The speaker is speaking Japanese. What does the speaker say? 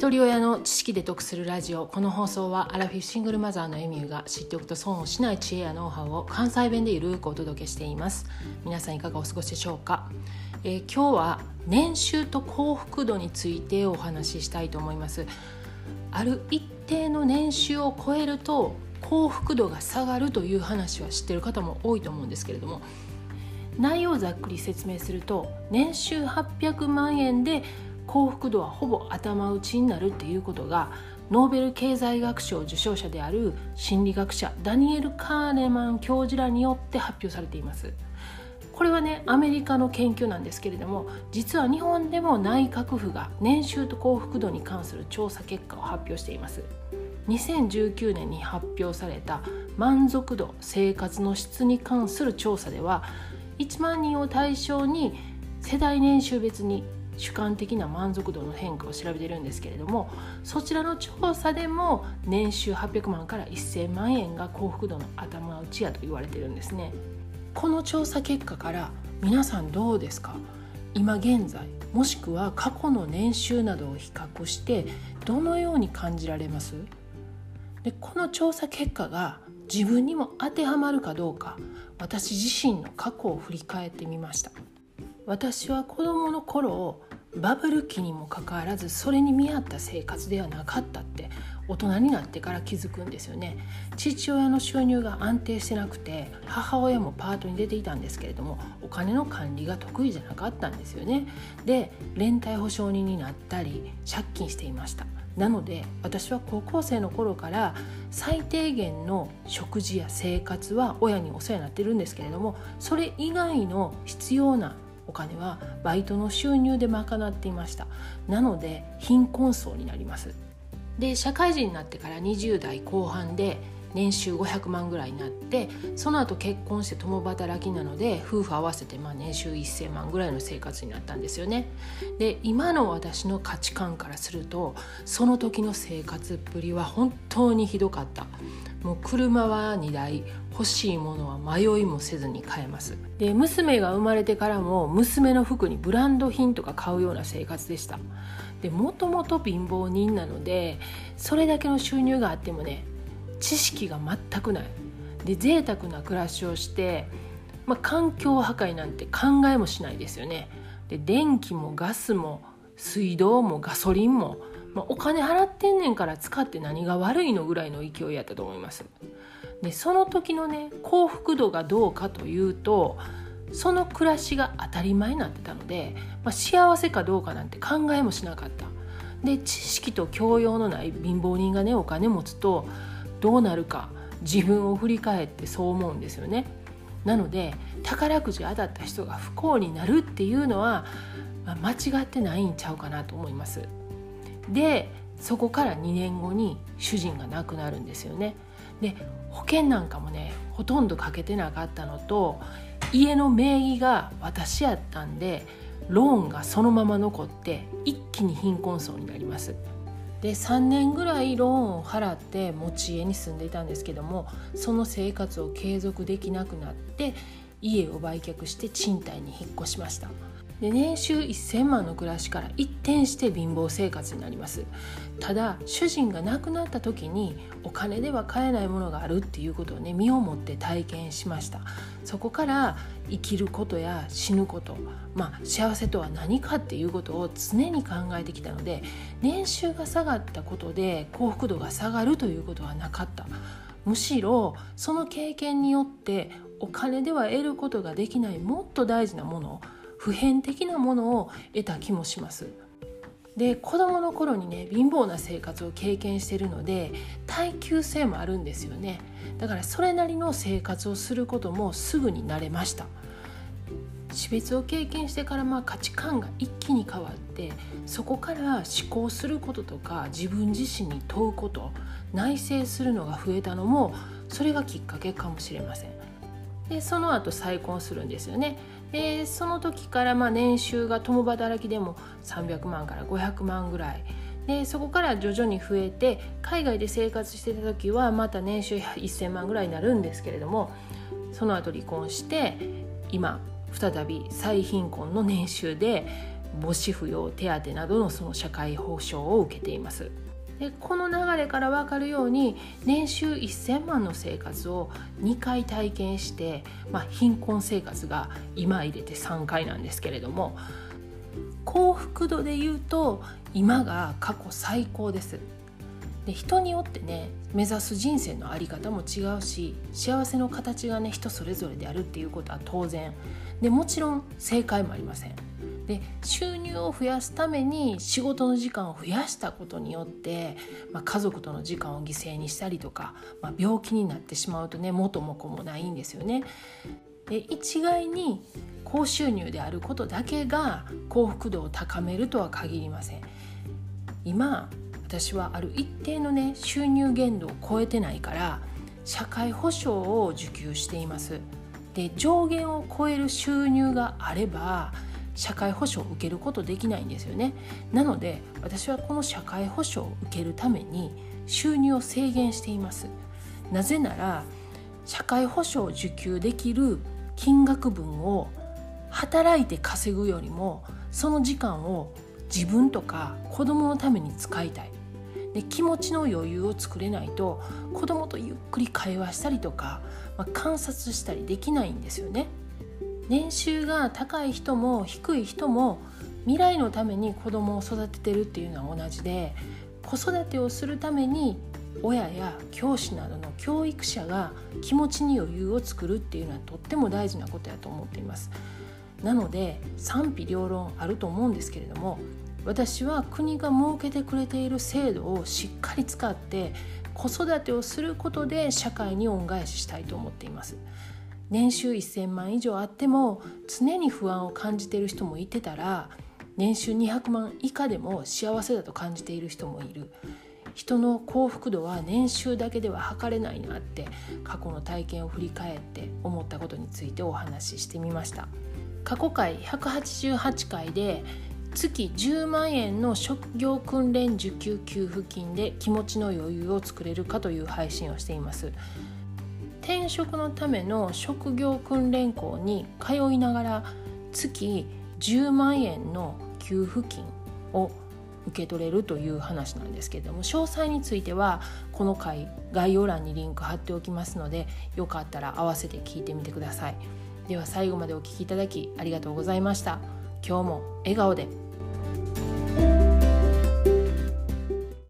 一人親の知識で得するラジオ。この放送はアラフィフシングルマザーのエミューが知っておくと損をしない知恵やノウハウを関西弁でゆるくお届けしています。皆さんいかがお過ごしでしょうか、えー、今日は年収と幸福度についてお話ししたいと思います。ある一定の年収を超えると幸福度が下がるという話は知ってる方も多いと思うんですけれども内容をざっくり説明すると年収800万円で幸福度はほぼ頭打ちになるっていうことがノーベル経済学賞受賞者である心理学者ダニエル・カーネマン教授らによって発表されています。これはねアメリカの研究なんですけれども実は日本でも内閣府が年収と幸福度に関する調査結果を発表しています。2019年に発表された満足度生活の質に関する調査では1万人を対象に世代年収別に主観的な満足度の変化を調べてるんですけれどもそちらの調査でも年収800万から1000万円が幸福度の頭打ちやと言われてるんですね。この調査結果から皆さんどうですか？今現在もしくは過去の年収などを比較してどのように感じられます？でこの調査結果が自分にも当てはまるかどうか私自身の過去を振り返ってみました。私は子どもの頃バブル期にもかかわらずそれに見合った生活ではなかったって大人になってから気づくんですよね。父親の収入が安定してなくて母親もパートに出ていたんですけれどもお金の管理が得意じゃなかったんですよね。で連帯保証人になったり借金していました。なので私は高校生の頃から最低限の食事や生活は親にお世話になってるんですけれどもそれ以外の必要なお金はバイトの収入で賄っていました。なので貧困層になります。で社会人になってから20代後半で年収500万ぐらいになってその後結婚して共働きなので夫婦合わせてまあ年収1,000万ぐらいの生活になったんですよね。で今の私の価値観からするとその時の生活っぷりは本当にひどかった。もう車は2台欲しいものは迷いもせずに買えますで娘が生まれてからも娘の服にブランド品とか買うような生活でしたでもともと貧乏人なのでそれだけの収入があってもね知識が全くない。で贅沢な暮らしをして、まあ、環境破壊なんて考えもしないですよね。で電気もガスも水道もガソリンもまあ、お金払ってんねんから使って何が悪いのぐらいの勢いやったと思います。でその時のね幸福度がどうかというとその暮らしが当たり前になってたので、まあ、幸せかどうかなんて考えもしなかった。で知識と教養のない貧乏人がねお金持つとどうなるか自分を振り返ってそう思うんですよね。なので宝くじ当たった人が不幸になるっていうのは、まあ、間違ってないんちゃうかなと思います。でそこから2年後に主人が亡くなるんですよね。で保険なんかもねほとんどかけてなかったのと家の名義が私やったんでローンがそのまま残って一気に貧困層になります。で3年ぐらいローンを払って持ち家に住んでいたんですけどもその生活を継続できなくなって家を売却して賃貸に引っ越しました。で年収1000万の暮らしから一転して貧乏生活になります。ただ主人が亡くなった時にお金では買えないものがあるっていうことをね身をもって体験しました。そこから生きることや死ぬことまあ幸せとは何かっていうことを常に考えてきたので年収が下がったことで幸福度が下がるということはなかった。むしろその経験によってお金では得ることができないもっと大事なもの普遍的なものを得た気もします。で子どもの頃にね貧乏な生活を経験してるので耐久性もあるんですよね。だからそれなりの生活をすることもすぐに慣れました。死別を経験してからまあ価値観が一気に変わってそこから思考することとか自分自身に問うこと内省するのが増えたのもそれがきっかけかもしれません。でその後再婚するんですよね。でその時からまあ年収が共働きでも300万から500万ぐらいでそこから徐々に増えて海外で生活してた時はまた年収1000万ぐらいになるんですけれどもその後離婚して今再び最貧困の年収で母子扶養手当などのその社会保障を受けています。でこの流れから分かるように年収1000万の生活を2回体験して、まあ、貧困生活が今入れて3回なんですけれども幸福度で言うと今が過去最高です。で人によってね目指す人生の在り方も違うし幸せの形がね人それぞれであるっていうことは当然でもちろん正解もありません。で収入を増やすために仕事の時間を増やしたことによって、まあ、家族との時間を犠牲にしたりとか、まあ、病気になってしまうとね元も子もないんですよね。で一概に高収入であることだけが幸福度を高めるとは限りません。今私はある一定のね収入限度を超えてないから社会保障を受給しています。で上限を超える収入があれば社会保障を受けることできないんですよね。なので私はこの社会保障を受けるために収入を制限しています。なぜなら社会保障を受給できる金額分を働いて稼ぐよりもその時間を自分とか子供のために使いたい。で気持ちの余裕を作れないと子供とゆっくり会話したりとか、まあ、観察したりできないんですよね。年収が高い人も低い人も未来のために子供を育ててるっていうのは同じで子育てをするために親や教師などの教育者が気持ちに余裕を作るっていうのはとっても大事なことやと思っています。なので賛否両論あると思うんですけれども私は国が設けてくれている制度をしっかり使って子育てをすることで社会に恩返ししたいと思っています。年収1,000万以上あっても常に不安を感じている人もいてたら年収200万以下でも幸せだと感じている人もいる。人の幸福度は年収だけでは測れないなって過去の体験を振り返って思ったことについてお話ししてみました。過去回188回で月10万円の職業訓練受給給付金で気持ちの余裕を作れるかという配信をしています。転職のための職業訓練校に通いながら月10万円の給付金を受け取れるという話なんですけれども詳細についてはこの回概要欄にリンク貼っておきますのでよかったら合わせて聞いてみてください。では最後までお聴きいただきありがとうございました。今日も笑顔で。